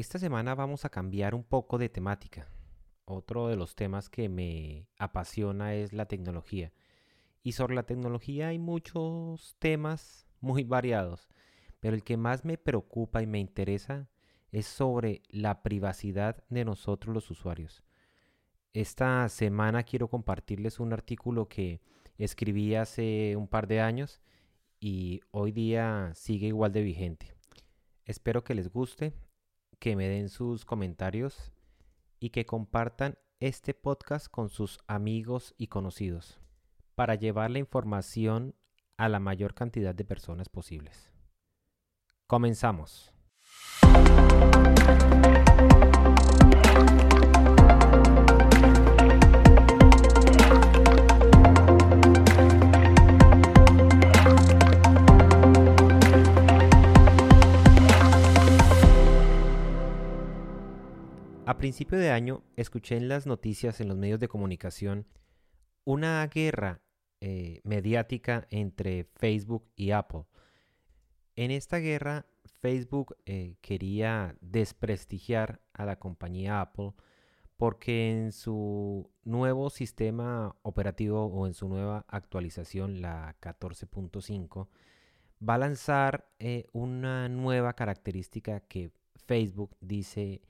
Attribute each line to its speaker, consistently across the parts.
Speaker 1: Esta semana vamos a cambiar un poco de temática. Otro de los temas que me apasiona es la tecnología. Y sobre la tecnología hay muchos temas muy variados, pero el que más me preocupa y me interesa es sobre la privacidad de nosotros los usuarios. Esta semana quiero compartirles un artículo que escribí hace un par de años y hoy día sigue igual de vigente. Espero que les guste, que me den sus comentarios y que compartan este podcast con sus amigos y conocidos para llevar la información a la mayor cantidad de personas posibles. Comenzamos. Principio de año escuché en las noticias en los medios de comunicación una guerra eh, mediática entre Facebook y Apple. En esta guerra Facebook eh, quería desprestigiar a la compañía Apple porque en su nuevo sistema operativo o en su nueva actualización, la 14.5, va a lanzar eh, una nueva característica que Facebook dice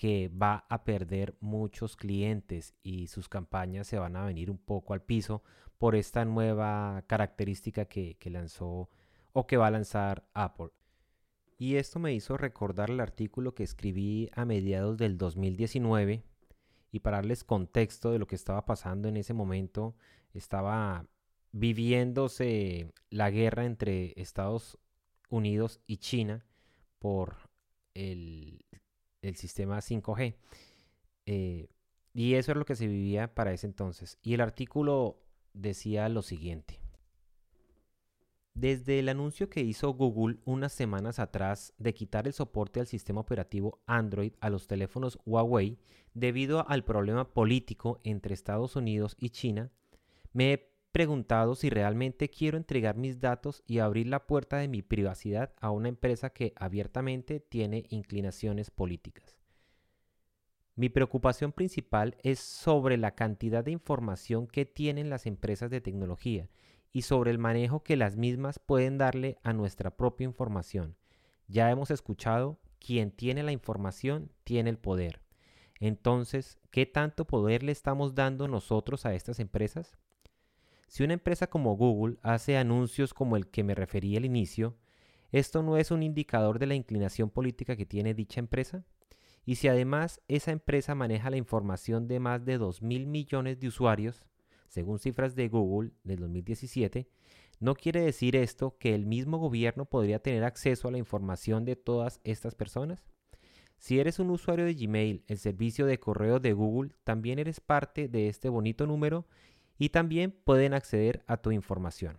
Speaker 1: que va a perder muchos clientes y sus campañas se van a venir un poco al piso por esta nueva característica que, lanzó o que va a lanzar Apple. Y esto me hizo recordar el artículo que escribí a mediados del 2019 y para darles contexto de lo que estaba pasando en ese momento, estaba viviéndose la guerra entre Estados Unidos y China por el el sistema 5G. Eh, y eso es lo que se vivía para ese entonces. Y el artículo decía lo siguiente. Desde el anuncio que hizo Google unas semanas atrás de quitar el soporte al sistema operativo Android a los teléfonos Huawei debido al problema político entre Estados Unidos y China, me he preguntado si realmente quiero entregar mis datos y abrir la puerta de mi privacidad a una empresa que abiertamente tiene inclinaciones políticas. Mi preocupación principal es sobre la cantidad de información que tienen las empresas de tecnología y sobre el manejo que las mismas pueden darle a nuestra propia información. Ya hemos escuchado, quien tiene la información tiene el poder. Entonces, ¿qué tanto poder le estamos dando nosotros a estas empresas? Si una empresa como Google hace anuncios como el que me referí al inicio, ¿esto no es un indicador de la inclinación política que tiene dicha empresa? Y si además esa empresa maneja la información de más de 2 mil millones de usuarios, según cifras de Google del 2017, ¿no quiere decir esto que el mismo gobierno podría tener acceso a la información de todas estas personas? Si eres un usuario de Gmail, el servicio de correo de Google, también eres parte de este bonito número y también pueden acceder a tu información.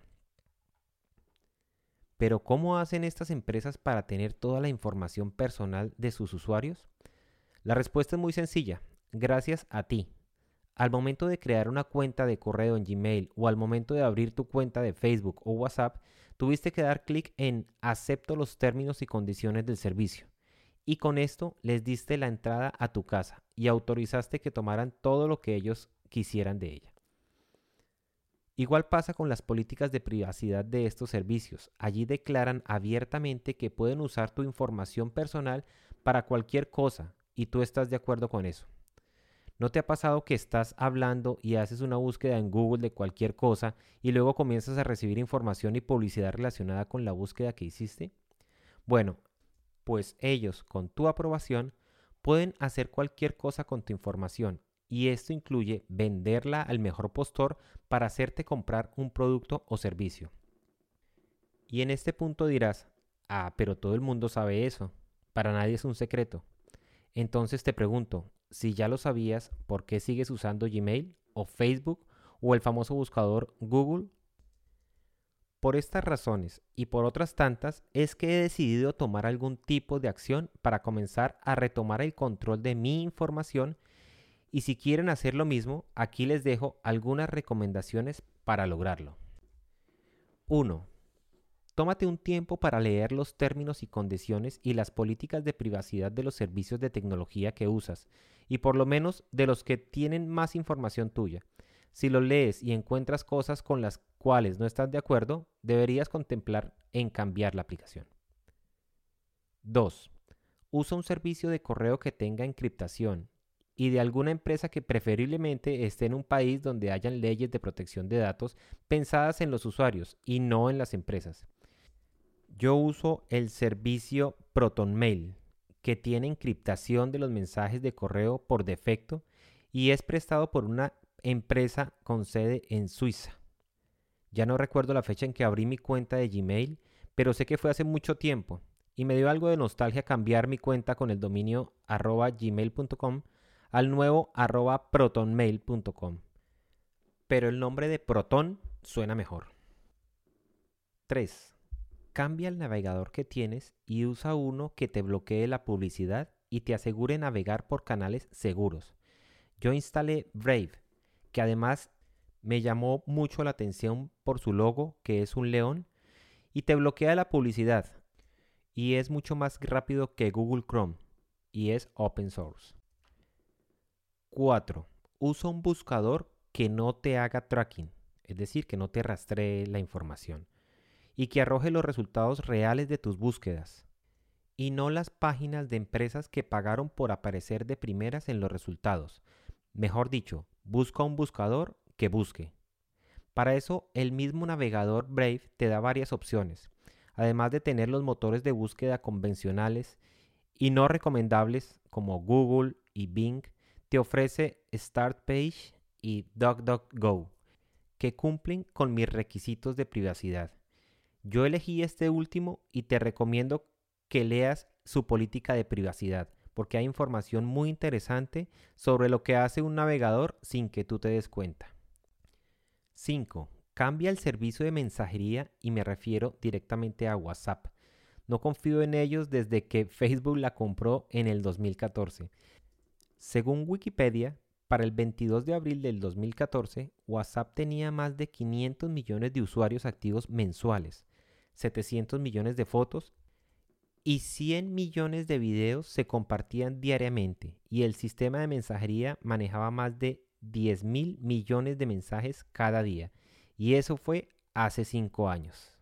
Speaker 1: Pero ¿cómo hacen estas empresas para tener toda la información personal de sus usuarios? La respuesta es muy sencilla, gracias a ti. Al momento de crear una cuenta de correo en Gmail o al momento de abrir tu cuenta de Facebook o WhatsApp, tuviste que dar clic en acepto los términos y condiciones del servicio. Y con esto les diste la entrada a tu casa y autorizaste que tomaran todo lo que ellos quisieran de ella. Igual pasa con las políticas de privacidad de estos servicios. Allí declaran abiertamente que pueden usar tu información personal para cualquier cosa y tú estás de acuerdo con eso. ¿No te ha pasado que estás hablando y haces una búsqueda en Google de cualquier cosa y luego comienzas a recibir información y publicidad relacionada con la búsqueda que hiciste? Bueno, pues ellos, con tu aprobación, pueden hacer cualquier cosa con tu información y esto incluye venderla al mejor postor para hacerte comprar un producto o servicio. Y en este punto dirás, ah, pero todo el mundo sabe eso, para nadie es un secreto. Entonces te pregunto, si ya lo sabías, ¿por qué sigues usando Gmail o Facebook o el famoso buscador Google? Por estas razones y por otras tantas es que he decidido tomar algún tipo de acción para comenzar a retomar el control de mi información y si quieren hacer lo mismo, aquí les dejo algunas recomendaciones para lograrlo. 1. tómate un tiempo para leer los términos y condiciones y las políticas de privacidad de los servicios de tecnología que usas, y por lo menos de los que tienen más información tuya. Si lo lees y encuentras cosas con las cuales no estás de acuerdo, deberías contemplar en cambiar la aplicación. 2. Usa un servicio de correo que tenga encriptación y de alguna empresa que preferiblemente esté en un país donde hayan leyes de protección de datos pensadas en los usuarios y no en las empresas. Yo uso el servicio ProtonMail, que tiene encriptación de los mensajes de correo por defecto y es prestado por una empresa con sede en Suiza. Ya no recuerdo la fecha en que abrí mi cuenta de Gmail, pero sé que fue hace mucho tiempo y me dio algo de nostalgia cambiar mi cuenta con el dominio arroba gmail.com al nuevo arroba protonmail.com. Pero el nombre de Proton suena mejor. 3. Cambia el navegador que tienes y usa uno que te bloquee la publicidad y te asegure navegar por canales seguros. Yo instalé Brave, que además me llamó mucho la atención por su logo, que es un león, y te bloquea la publicidad. Y es mucho más rápido que Google Chrome y es open source. 4. Usa un buscador que no te haga tracking, es decir, que no te rastree la información y que arroje los resultados reales de tus búsquedas y no las páginas de empresas que pagaron por aparecer de primeras en los resultados. Mejor dicho, busca un buscador que busque. Para eso, el mismo navegador Brave te da varias opciones, además de tener los motores de búsqueda convencionales y no recomendables como Google y Bing, te ofrece Start Page y DuckDuckGo, que cumplen con mis requisitos de privacidad. Yo elegí este último y te recomiendo que leas su política de privacidad, porque hay información muy interesante sobre lo que hace un navegador sin que tú te des cuenta. 5. Cambia el servicio de mensajería y me refiero directamente a WhatsApp. No confío en ellos desde que Facebook la compró en el 2014. Según Wikipedia, para el 22 de abril del 2014, WhatsApp tenía más de 500 millones de usuarios activos mensuales, 700 millones de fotos y 100 millones de videos se compartían diariamente y el sistema de mensajería manejaba más de 10 mil millones de mensajes cada día. Y eso fue hace 5 años.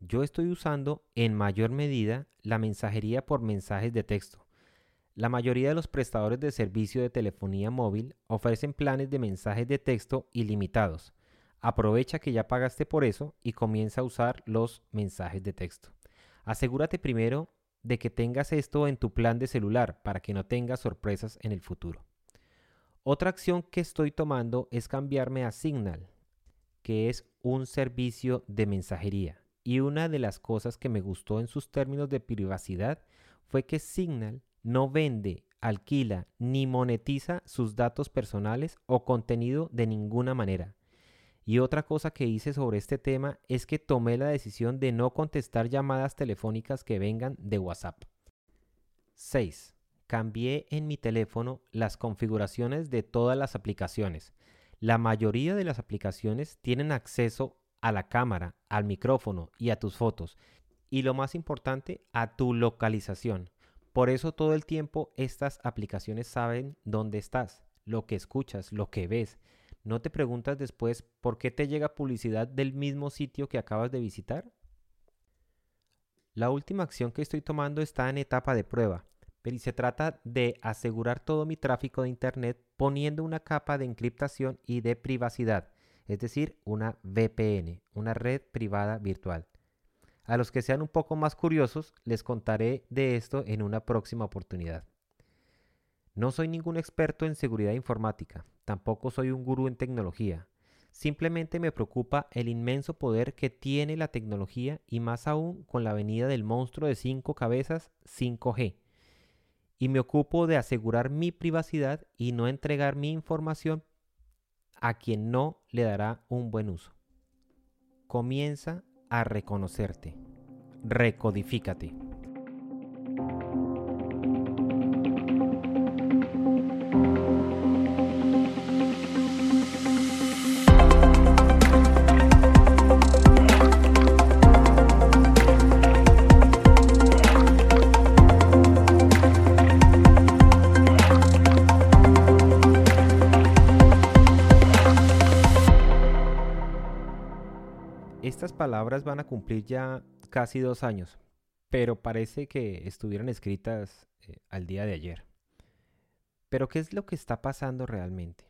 Speaker 1: Yo estoy usando en mayor medida la mensajería por mensajes de texto. La mayoría de los prestadores de servicio de telefonía móvil ofrecen planes de mensajes de texto ilimitados. Aprovecha que ya pagaste por eso y comienza a usar los mensajes de texto. Asegúrate primero de que tengas esto en tu plan de celular para que no tengas sorpresas en el futuro. Otra acción que estoy tomando es cambiarme a Signal, que es un servicio de mensajería. Y una de las cosas que me gustó en sus términos de privacidad fue que Signal no vende, alquila ni monetiza sus datos personales o contenido de ninguna manera. Y otra cosa que hice sobre este tema es que tomé la decisión de no contestar llamadas telefónicas que vengan de WhatsApp. 6. Cambié en mi teléfono las configuraciones de todas las aplicaciones. La mayoría de las aplicaciones tienen acceso a la cámara, al micrófono y a tus fotos. Y lo más importante, a tu localización. Por eso todo el tiempo estas aplicaciones saben dónde estás, lo que escuchas, lo que ves ¿No te preguntas después por qué te llega publicidad del mismo sitio que acabas de visitar? La última acción que estoy tomando está en etapa de prueba, pero se trata de asegurar todo mi tráfico de Internet poniendo una capa de encriptación y de privacidad, es decir, una VPN, una red privada virtual. A los que sean un poco más curiosos, les contaré de esto en una próxima oportunidad. No soy ningún experto en seguridad informática, tampoco soy un gurú en tecnología. Simplemente me preocupa el inmenso poder que tiene la tecnología y más aún con la venida del monstruo de cinco cabezas 5G. Y me ocupo de asegurar mi privacidad y no entregar mi información a quien no le dará un buen uso. Comienza a reconocerte. Recodifícate. Estas palabras van a cumplir ya casi dos años, pero parece que estuvieran escritas eh, al día de ayer. Pero ¿qué es lo que está pasando realmente?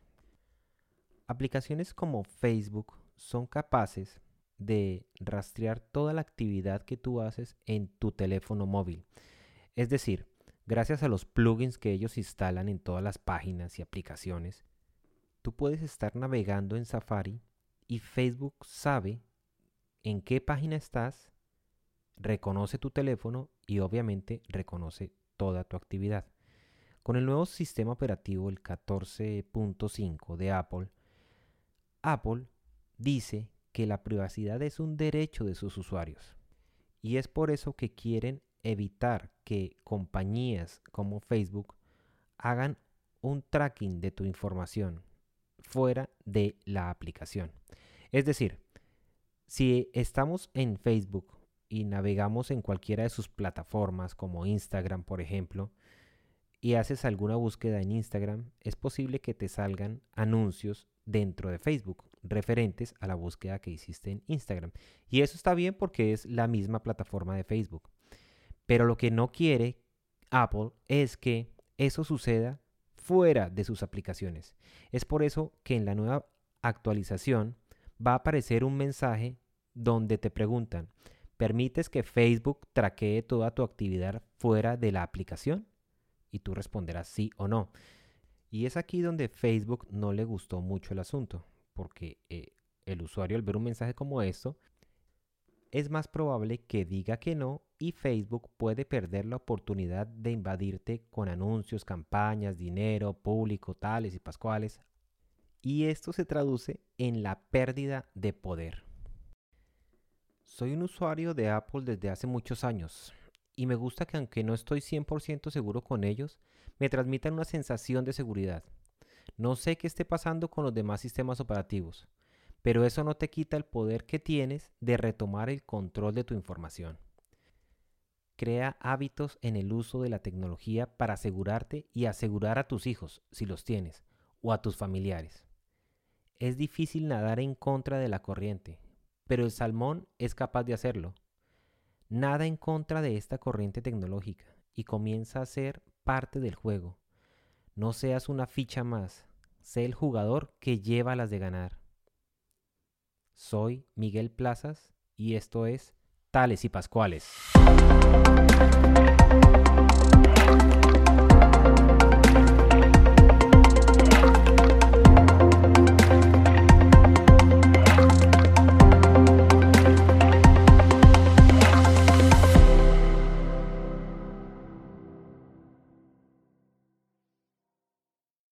Speaker 1: Aplicaciones como Facebook son capaces de rastrear toda la actividad que tú haces en tu teléfono móvil. Es decir, gracias a los plugins que ellos instalan en todas las páginas y aplicaciones, tú puedes estar navegando en Safari y Facebook sabe en qué página estás, reconoce tu teléfono y obviamente reconoce toda tu actividad. Con el nuevo sistema operativo, el 14.5 de Apple, Apple dice que la privacidad es un derecho de sus usuarios. Y es por eso que quieren evitar que compañías como Facebook hagan un tracking de tu información fuera de la aplicación. Es decir, si estamos en Facebook y navegamos en cualquiera de sus plataformas como Instagram, por ejemplo, y haces alguna búsqueda en Instagram, es posible que te salgan anuncios dentro de Facebook referentes a la búsqueda que hiciste en Instagram. Y eso está bien porque es la misma plataforma de Facebook. Pero lo que no quiere Apple es que eso suceda fuera de sus aplicaciones. Es por eso que en la nueva actualización va a aparecer un mensaje donde te preguntan, ¿permites que Facebook traquee toda tu actividad fuera de la aplicación? Y tú responderás sí o no. Y es aquí donde Facebook no le gustó mucho el asunto, porque eh, el usuario al ver un mensaje como esto, es más probable que diga que no y Facebook puede perder la oportunidad de invadirte con anuncios, campañas, dinero, público, tales y pascuales. Y esto se traduce en la pérdida de poder. Soy un usuario de Apple desde hace muchos años y me gusta que aunque no estoy 100% seguro con ellos, me transmitan una sensación de seguridad. No sé qué esté pasando con los demás sistemas operativos, pero eso no te quita el poder que tienes de retomar el control de tu información. Crea hábitos en el uso de la tecnología para asegurarte y asegurar a tus hijos, si los tienes, o a tus familiares. Es difícil nadar en contra de la corriente, pero el salmón es capaz de hacerlo. Nada en contra de esta corriente tecnológica y comienza a ser parte del juego. No seas una ficha más, sé el jugador que lleva las de ganar. Soy Miguel Plazas y esto es Tales y Pascuales.